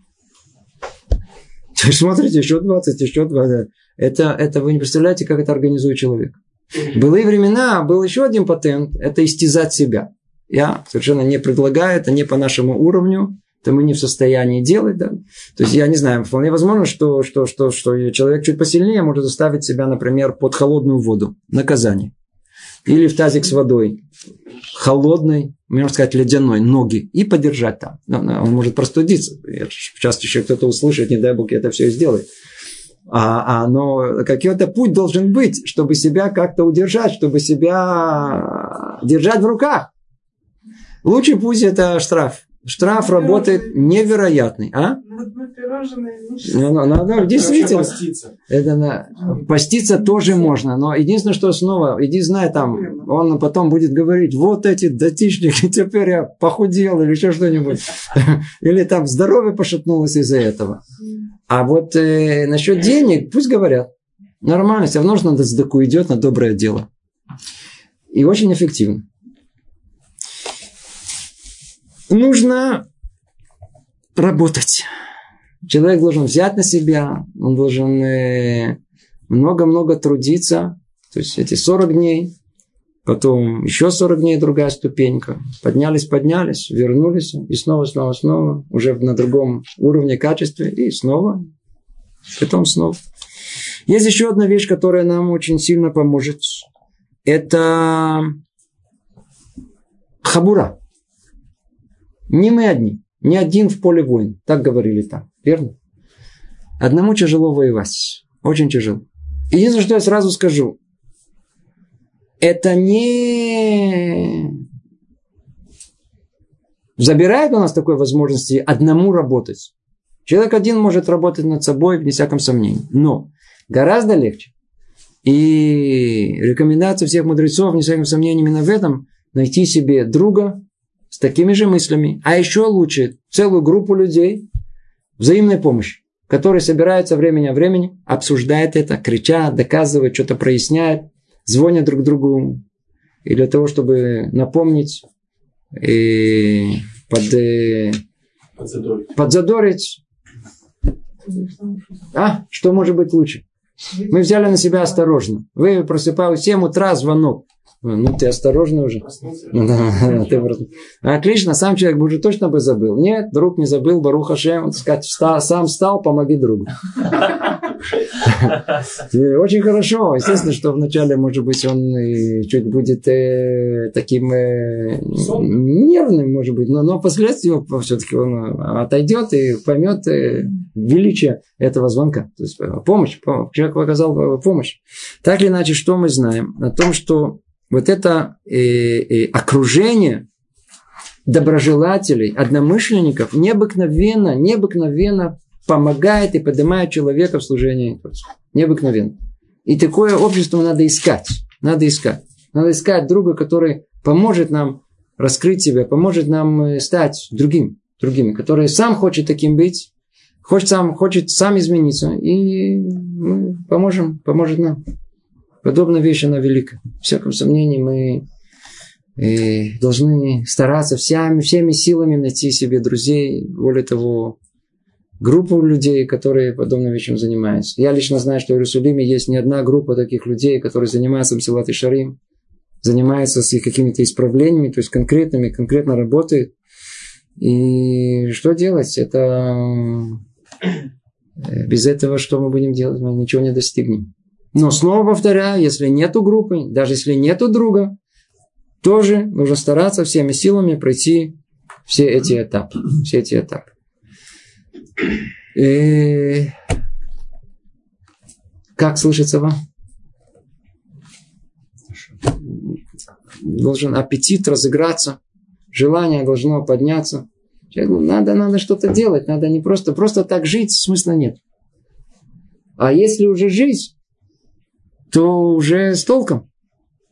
Смотрите, еще 20, еще 20. Это, это вы не представляете, как это организует человек. Былые времена был еще один патент – это истязать себя. Я совершенно не предлагаю, это не по нашему уровню, это мы не в состоянии делать. Да? То есть, я не знаю, вполне возможно, что, что, что, что человек чуть посильнее может заставить себя, например, под холодную воду, наказание. Или в тазик с водой, холодной, можно сказать, ледяной, ноги, и подержать там. Он может простудиться. Часто еще кто-то услышит, не дай бог, это все и сделает. А, а, но какой-то путь должен быть, чтобы себя как-то удержать, чтобы себя держать в руках. Лучший путь это штраф. штраф работает невероятный. А? Ну, ну, ну, ну, действительно. Это на, поститься тоже можно. Но единственное, что снова, иди знай там, он потом будет говорить, вот эти датичники, теперь я похудел или еще что-нибудь. Или там здоровье пошатнулось из-за этого. А вот э, насчет денег, пусть говорят. Нормально, все равно нужно на сдаку идет на доброе дело. И очень эффективно. Нужно работать. Человек должен взять на себя, он должен э, много-много трудиться. То есть эти 40 дней, потом еще 40 дней другая ступенька. Поднялись, поднялись, вернулись, и снова, снова, снова, уже на другом уровне качества, и снова, потом снова. Есть еще одна вещь, которая нам очень сильно поможет. Это хабура. Не мы одни. Не один в поле воин. Так говорили там. Верно? Одному тяжело воевать. Очень тяжело. Единственное, что я сразу скажу. Это не забирает у нас такой возможности одному работать. Человек один может работать над собой, вне всяком сомнении. Но гораздо легче. И рекомендация всех мудрецов, не всяком сомнении, именно в этом, найти себе друга с такими же мыслями. А еще лучше целую группу людей, взаимной помощи, которые собираются времени от времени, обсуждают это, кричат, доказывают, что-то проясняют, звонят друг другу, и для того, чтобы напомнить и под, э, подзадорить. подзадорить. А, что может быть лучше? Мы взяли на себя осторожно. Вы просыпались в 7 утра, звонок. Ну, ты осторожный уже. Да, ты просто... Отлично, сам человек бы уже точно бы забыл. Нет, друг не забыл, Баруха Шем, сказать, встал, сам встал, помоги другу. Очень хорошо. Естественно, что вначале, может быть, он чуть будет э, таким э, нервным, может быть, но, но впоследствии все-таки он отойдет и поймет э, величие этого звонка. То есть помощь, помощь. Человек оказал помощь. Так или иначе, что мы знаем? О том, что вот это э, э, окружение доброжелателей, одномышленников необыкновенно, необыкновенно помогает и поднимает человека в служении. Необыкновенно. И такое общество надо искать. Надо искать. Надо искать друга, который поможет нам раскрыть себя, поможет нам э, стать другим, другими, который сам хочет таким быть, хочет сам, хочет сам измениться, и мы поможем, поможет нам. Подобная вещь, она велика. В всяком сомнении, мы и э, должны стараться всеми, всеми силами найти себе друзей, более того, группу людей, которые подобным вещам занимаются. Я лично знаю, что в Иерусалиме есть не одна группа таких людей, которые занимаются Мсилат и Шарим, занимаются с какими-то исправлениями, то есть конкретными, конкретно работают. И что делать? Это э, без этого что мы будем делать? Мы ничего не достигнем. Но снова повторяю, если нету группы, даже если нету друга, тоже нужно стараться всеми силами пройти все эти этапы. Все эти этапы. И... Как слышится вам? Должен аппетит разыграться, желание должно подняться. Надо, надо что-то делать, надо не просто, просто так жить, смысла нет. А если уже жить, то уже с толком.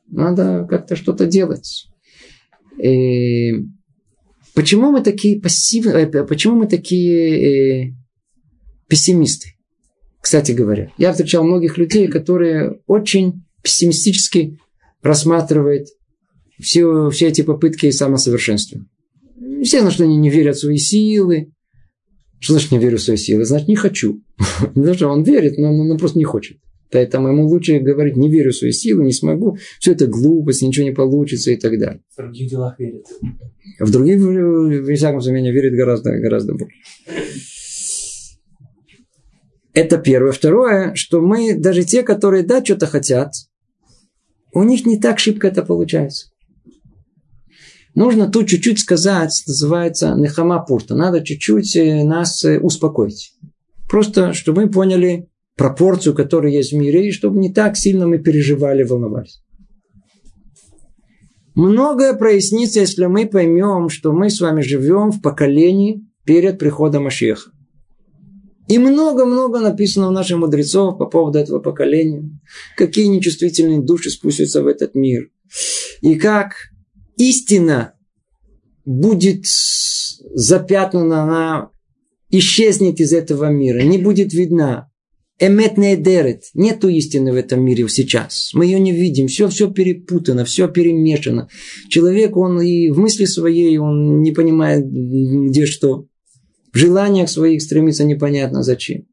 Надо как-то что-то делать. И почему мы такие пассивные, э, почему мы такие э, пессимисты? Кстати говоря, я встречал многих людей, которые очень пессимистически рассматривают все, все эти попытки самосовершенствования. Естественно, что они не верят в свои силы. Что значит не верю в свои силы? Значит, не хочу. Даже он верит, но он просто не хочет. Поэтому ему лучше говорить, не верю в свои силы, не смогу, все это глупость, ничего не получится и так далее. В других делах верит. В других, в всяком случае, верит гораздо, гораздо больше. Это первое. Второе, что мы, даже те, которые, да, что-то хотят, у них не так шибко это получается. Нужно тут чуть-чуть сказать, называется нехама пурта. Надо чуть-чуть э, нас э, успокоить. Просто, чтобы мы поняли, пропорцию, которая есть в мире, и чтобы не так сильно мы переживали, волновались. Многое прояснится, если мы поймем, что мы с вами живем в поколении перед приходом Машеха. И много-много написано у наших мудрецов по поводу этого поколения. Какие нечувствительные души спустятся в этот мир. И как истина будет запятнана, она исчезнет из этого мира, не будет видна. Эмет дерет. Нету истины в этом мире сейчас. Мы ее не видим. Все, все перепутано, все перемешано. Человек, он и в мысли своей, он не понимает, где что. В желаниях своих стремится непонятно зачем.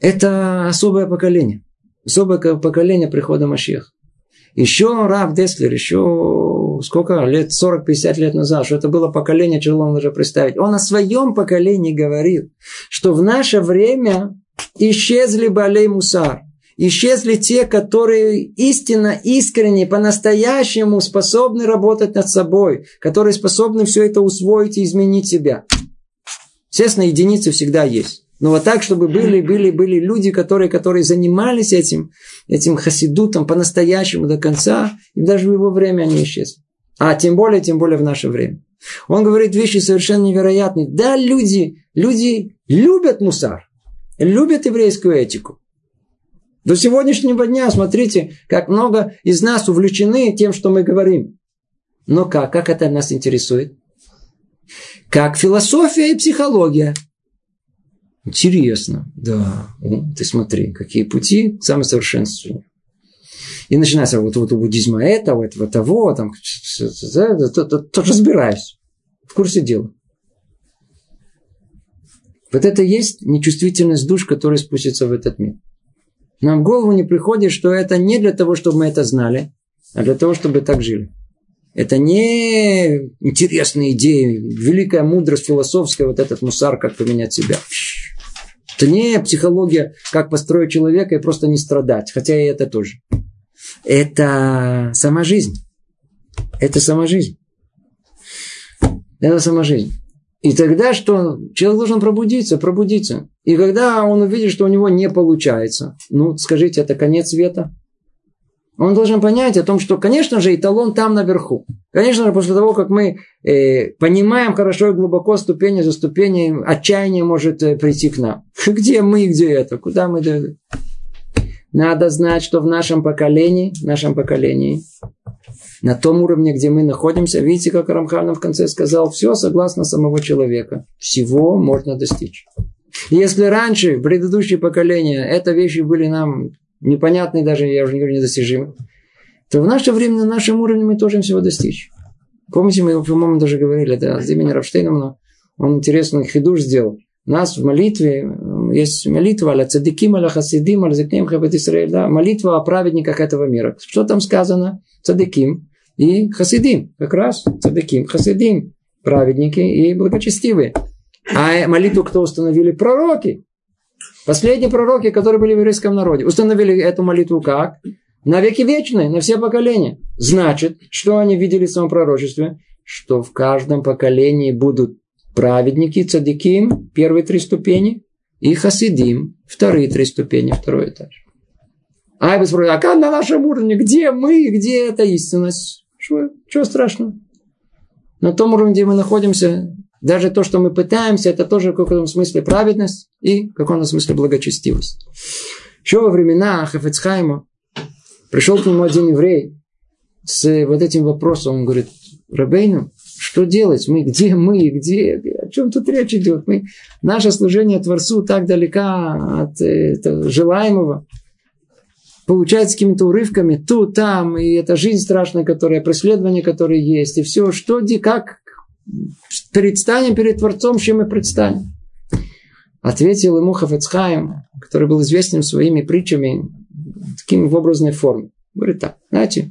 Это особое поколение. Особое поколение прихода Машеха. Еще Рав Деслер, еще сколько лет, 40-50 лет назад, что это было поколение, тяжело даже представить. Он о своем поколении говорил, что в наше время исчезли Балей Мусар. Исчезли те, которые истинно, искренне, по-настоящему способны работать над собой, которые способны все это усвоить и изменить себя. Естественно, единицы всегда есть. Но вот так, чтобы были, были, были люди, которые, которые занимались этим, этим хасидутом по-настоящему до конца, и даже в его время они исчезли. А тем более, тем более в наше время. Он говорит вещи совершенно невероятные. Да, люди, люди любят мусар, любят еврейскую этику. До сегодняшнего дня, смотрите, как много из нас увлечены тем, что мы говорим. Но как? Как это нас интересует? Как философия и психология – Интересно, да. Ты смотри, какие пути к самосовершенствованию. И начинается вот, вот у буддизма это, вот этого того, там, то, то, разбираюсь. В курсе дела. Вот это есть нечувствительность душ, которая спустится в этот мир. Нам в голову не приходит, что это не для того, чтобы мы это знали, а для того, чтобы так жили. Это не интересные идеи, великая мудрость философская, вот этот мусар, как поменять себя. Это не психология, как построить человека и просто не страдать. Хотя и это тоже. Это сама жизнь. Это сама жизнь. Это сама жизнь. И тогда что? Человек должен пробудиться, пробудиться. И когда он увидит, что у него не получается, ну, скажите, это конец света? Он должен понять о том, что, конечно же, эталон там наверху. Конечно же, после того, как мы э, понимаем хорошо и глубоко ступени за ступеней, отчаяние может э, прийти к нам. Где мы, где это? Куда мы? Надо знать, что в нашем поколении, нашем поколении, на том уровне, где мы находимся, видите, как Рамхан в конце сказал, все согласно самого человека. Всего можно достичь. Если раньше, в предыдущие поколения, это вещи были нам непонятные даже, я уже не говорю, недостижимы, то в наше время, на нашем уровне мы тоже всего достичь. Помните, мы, по-моему, даже говорили, да, с имени Рафштейна, он интересный хидуш сделал. Нас в молитве есть молитва аля цадиким, аля хасидим, аля закнем хабет Исраэль, да, молитва о праведниках этого мира. Что там сказано? Цадиким и хасидим. Как раз цадиким, хасидим. Праведники и благочестивые. А молитву кто установили? Пророки. Последние пророки, которые были в еврейском народе, установили эту молитву как? На веки вечные, на все поколения. Значит, что они видели в своем пророчестве? Что в каждом поколении будут праведники, цадиким, первые три ступени, и хасидим, вторые три ступени, второй этаж. А я бы спросил, а как на нашем уровне? Где мы? Где эта истинность? Что, что страшного? На том уровне, где мы находимся, даже то, что мы пытаемся, это тоже в каком-то смысле праведность и в каком-то смысле благочестивость. Еще во времена Хафецхайма пришел к нему один еврей с вот этим вопросом. Он говорит, Рабейну, что делать? Мы где мы? Где? Чем тут речь идет? Мы, наше служение Творцу так далека от э, желаемого. Получается какими-то урывками тут, там, и это жизнь страшная, которая, преследование, которое есть, и все, что, как, предстанем перед Творцом, чем мы предстанем? Ответил ему Хафецхайм, который был известен своими притчами, таким в образной форме. Говорит так, знаете,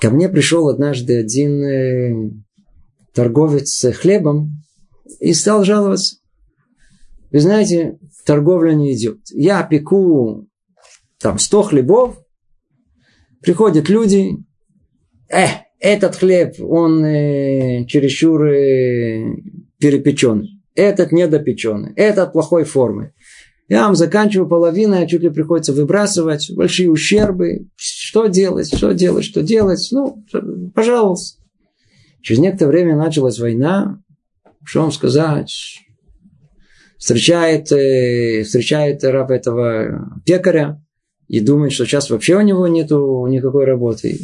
ко мне пришел однажды один э, торговец хлебом и стал жаловаться. Вы знаете, торговля не идет. Я пеку там 100 хлебов, приходят люди, э, этот хлеб, он э, чересчур э, перепеченный. Этот недопеченный. Этот плохой формы. Я вам заканчиваю половину, чуть ли приходится выбрасывать. Большие ущербы. что делать, что делать, что делать. Ну, пожалуйста. Через некоторое время началась война. Что вам сказать? Встречает, э, встречает раб этого пекаря и думает, что сейчас вообще у него нету никакой работы.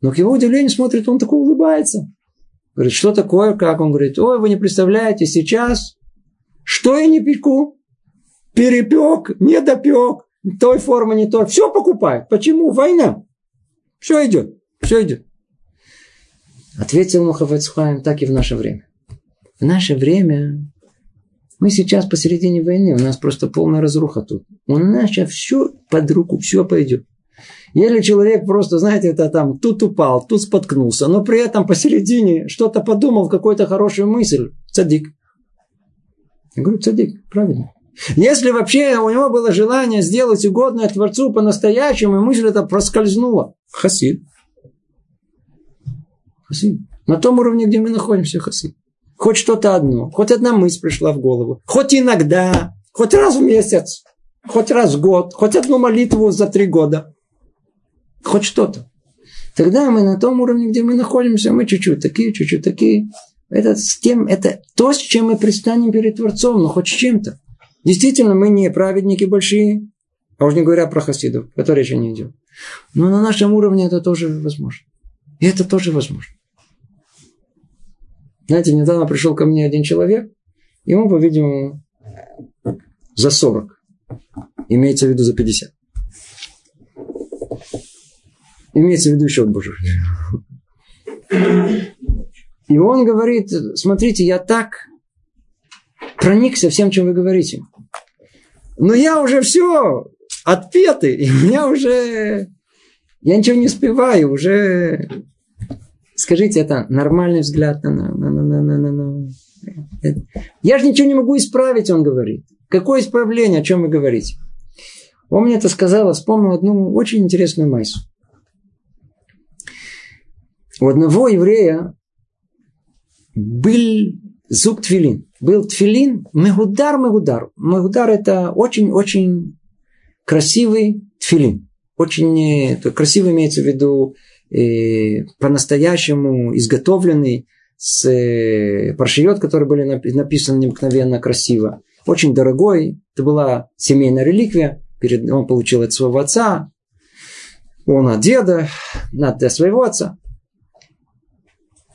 Но к его удивлению смотрит, он такой улыбается. Говорит, что такое, как? Он говорит, ой, вы не представляете, сейчас что я не пеку? Перепек, не допек, той формы не той. Все покупает. Почему? Война. Все идет. Все идет. Ответил Мухавецхайм так и в наше время. В наше время мы сейчас посередине войны, у нас просто полная разруха тут. У нас сейчас все под руку, все пойдет. Или человек просто, знаете, это там тут упал, тут споткнулся, но при этом посередине что-то подумал, какую-то хорошую мысль. Цадик. Я говорю, цадик, правильно. Если вообще у него было желание сделать угодное Творцу по-настоящему, и мысль это проскользнула. Хасид. Хасид. На том уровне, где мы находимся, хасид. Хоть что-то одно, хоть одна мысль пришла в голову. Хоть иногда, хоть раз в месяц, хоть раз в год, хоть одну молитву за три года. Хоть что-то. Тогда мы на том уровне, где мы находимся, мы чуть-чуть такие, чуть-чуть такие. Это, с тем, это то, с чем мы пристанем перед Творцом, но хоть с чем-то. Действительно, мы не праведники большие, а уж не говоря про хасидов, которые еще не идет. Но на нашем уровне это тоже возможно. И это тоже возможно. Знаете, недавно пришел ко мне один человек, ему, по-видимому, за 40. Имеется в виду за 50. Имеется в виду еще больше. И он говорит, смотрите, я так проникся всем, чем вы говорите. Но я уже все отпетый, и у меня уже... Я ничего не успеваю, уже Скажите, это нормальный взгляд на, на. Я же ничего не могу исправить, он говорит. Какое исправление, о чем вы говорите? Он мне это сказал, вспомнил одну очень интересную майсу. У одного еврея был зуб тфилин. Был тфилин мегудар мегудар. Мегудар это очень-очень красивый тфилин. Очень э, красивый имеется в виду э, по-настоящему изготовленный с э, паршиот, которые были написаны необыкновенно красиво. Очень дорогой. Это была семейная реликвия. Перед, он получил от своего отца. Он от деда, от своего отца.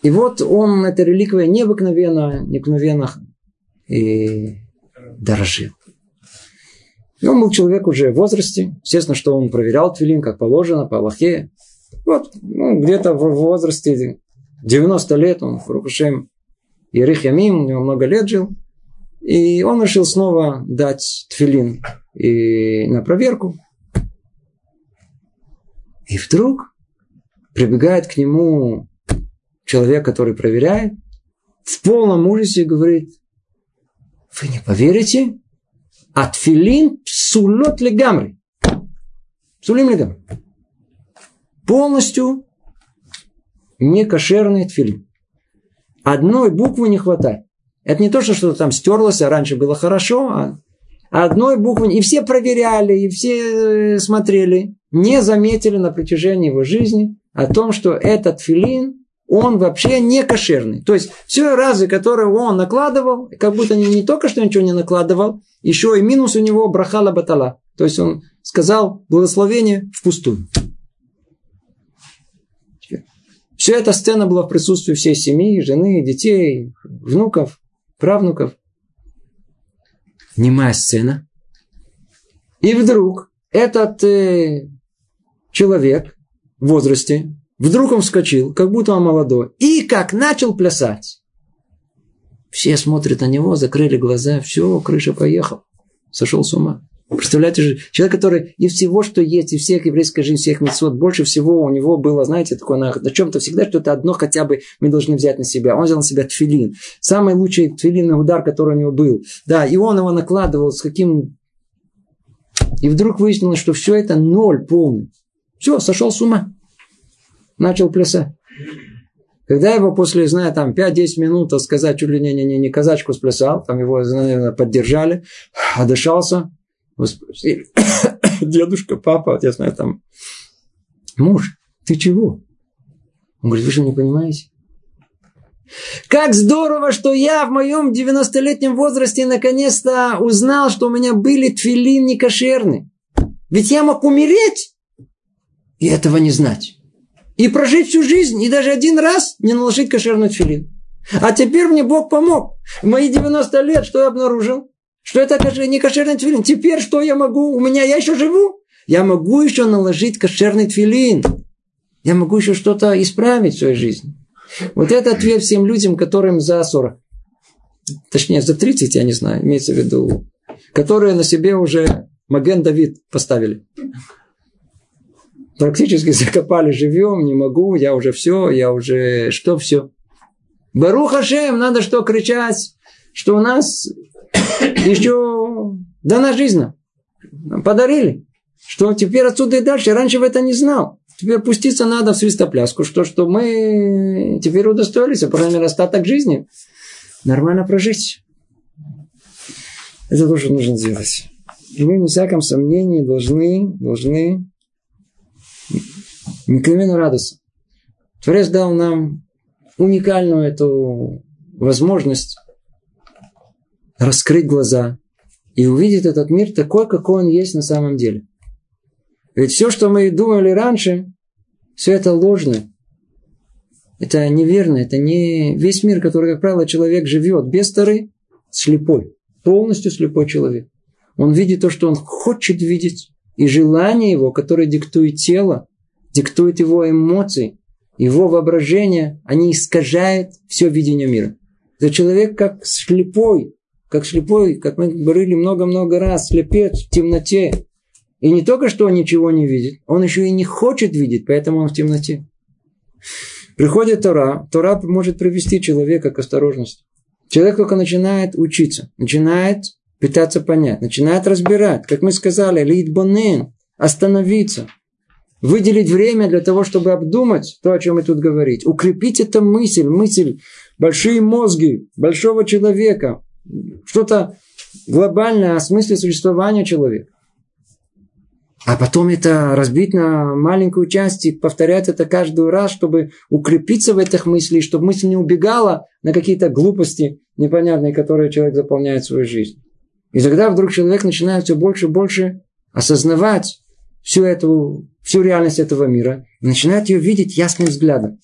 И вот он, эта реликвия необыкновенно, необыкновенно и дорожил. И он был человек уже в возрасте. Естественно, что он проверял твилин, как положено, по Аллахе. Вот, ну, где-то в возрасте 90 лет он, Рухашем, Ярих Ямим, у него много лет жил. И он решил снова дать тфилин и на проверку. И вдруг прибегает к нему человек, который проверяет, в полном ужасе говорит, вы не поверите, а тфилин псулот легамри. Псулим легамри полностью некошерный тфилин. Одной буквы не хватает. Это не то, что что-то там стерлось, а раньше было хорошо, а одной буквы. И все проверяли, и все э, смотрели, не заметили на протяжении его жизни о том, что этот филин, он вообще не кошерный. То есть, все разы, которые он накладывал, как будто не, не только что ничего не накладывал, еще и минус у него брахала батала. То есть, он сказал благословение впустую. Вся эта сцена была в присутствии всей семьи, жены, детей, внуков, правнуков. Немая сцена. И вдруг этот э, человек в возрасте, вдруг он вскочил, как будто он молодой, и как начал плясать. Все смотрят на него, закрыли глаза, все, крыша поехала. Сошел с ума. Представляете же, человек, который и всего, что есть, и всех еврейской жизни, всех митцвот, больше всего у него было, знаете, такое на, на чем-то всегда что-то одно хотя бы мы должны взять на себя. Он взял на себя тфилин. Самый лучший тфилинный удар, который у него был. Да, и он его накладывал с каким... И вдруг выяснилось, что все это ноль полный. Все, сошел с ума. Начал плясать. Когда его после, знаю, там 5-10 минут сказать чуть ли не, не, не, не казачку сплясал, там его, наверное, поддержали, отдышался, вы дедушка, папа, я знаю, там, Муж, ты чего? Он говорит, вы же не понимаете? Как здорово, что я в моем 90-летнем возрасте наконец-то узнал, что у меня были тфилин не кошерны. Ведь я мог умереть и этого не знать. И прожить всю жизнь, и даже один раз не наложить кошерный тфилин. А теперь мне Бог помог. В мои 90 лет что я обнаружил? Что это не кошерный тфилин. Теперь что я могу? У меня я еще живу. Я могу еще наложить кошерный тфилин. Я могу еще что-то исправить в своей жизни. Вот это ответ всем людям, которым за 40. Точнее, за 30, я не знаю, имеется в виду. Которые на себе уже Маген Давид поставили. Практически закопали живем, не могу, я уже все, я уже что все. Баруха Хашем, надо что кричать, что у нас еще дана жизнь. Нам подарили. Что теперь отсюда и дальше. Раньше в это не знал. Теперь пуститься надо в свистопляску, что, что мы теперь удостоились, а по крайней мере, остаток жизни нормально прожить. Это тоже нужно сделать. И мы, не всяком сомнении, должны, должны неизменно радоваться. Творец дал нам уникальную эту возможность раскрыть глаза и увидеть этот мир такой, какой он есть на самом деле. Ведь все, что мы думали раньше, все это ложно. Это неверно, это не весь мир, который, как правило, человек живет без стары, слепой, полностью слепой человек. Он видит то, что он хочет видеть, и желание его, которое диктует тело, диктует его эмоции, его воображение, они искажают все видение мира. Это человек как слепой, как слепой, как мы говорили много-много раз, слепец в темноте. И не только что он ничего не видит, он еще и не хочет видеть, поэтому он в темноте. Приходит Тора, Тора может привести человека к осторожности. Человек только начинает учиться, начинает пытаться понять, начинает разбирать, как мы сказали, лидбонен, остановиться, выделить время для того, чтобы обдумать то, о чем мы тут говорить, укрепить эту мысль, мысль, большие мозги большого человека, что-то глобальное о смысле существования человека. А потом это разбить на маленькую часть и повторять это каждый раз, чтобы укрепиться в этих мыслях, чтобы мысль не убегала на какие-то глупости непонятные, которые человек заполняет свою жизнь. И тогда вдруг человек начинает все больше и больше осознавать всю эту, всю реальность этого мира, и начинает ее видеть ясным взглядом.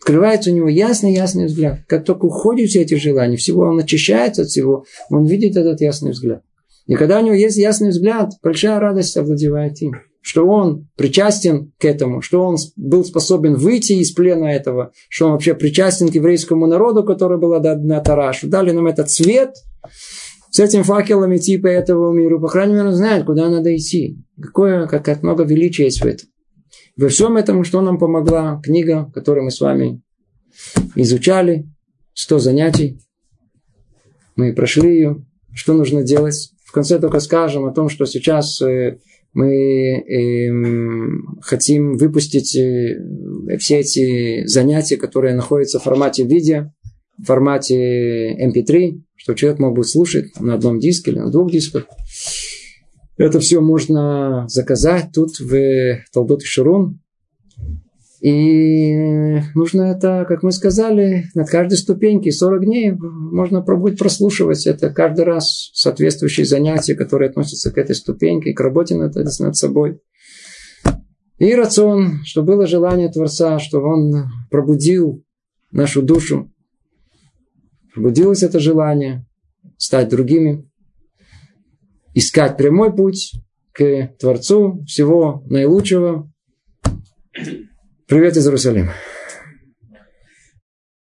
Открывается у него ясный-ясный взгляд. Как только уходят все эти желания, всего он очищается от всего, он видит этот ясный взгляд. И когда у него есть ясный взгляд, большая радость овладевает им. Что он причастен к этому, что он был способен выйти из плена этого, что он вообще причастен к еврейскому народу, который был на Тара, что дали нам этот свет, с этим факелом идти по этому миру, по крайней мере, он знает, куда надо идти. Какое, как, как много величия есть в этом. Во всем этом, что нам помогла книга, которую мы с вами изучали, 100 занятий. Мы прошли ее. Что нужно делать? В конце только скажем о том, что сейчас э, мы эм, хотим выпустить э, все эти занятия, которые находятся в формате видео, в формате MP3, эм чтобы человек мог бы слушать на одном диске или на двух дисках. Это все можно заказать тут в Талдот Шурун. И нужно это, как мы сказали, над каждой ступенькой 40 дней можно пробовать прослушивать это каждый раз соответствующие занятия, которые относятся к этой ступеньке, к работе над, над собой. И рацион, что было желание Творца, чтобы он пробудил нашу душу, пробудилось это желание стать другими, искать прямой путь к Творцу всего наилучшего, Привет из Иерусалима.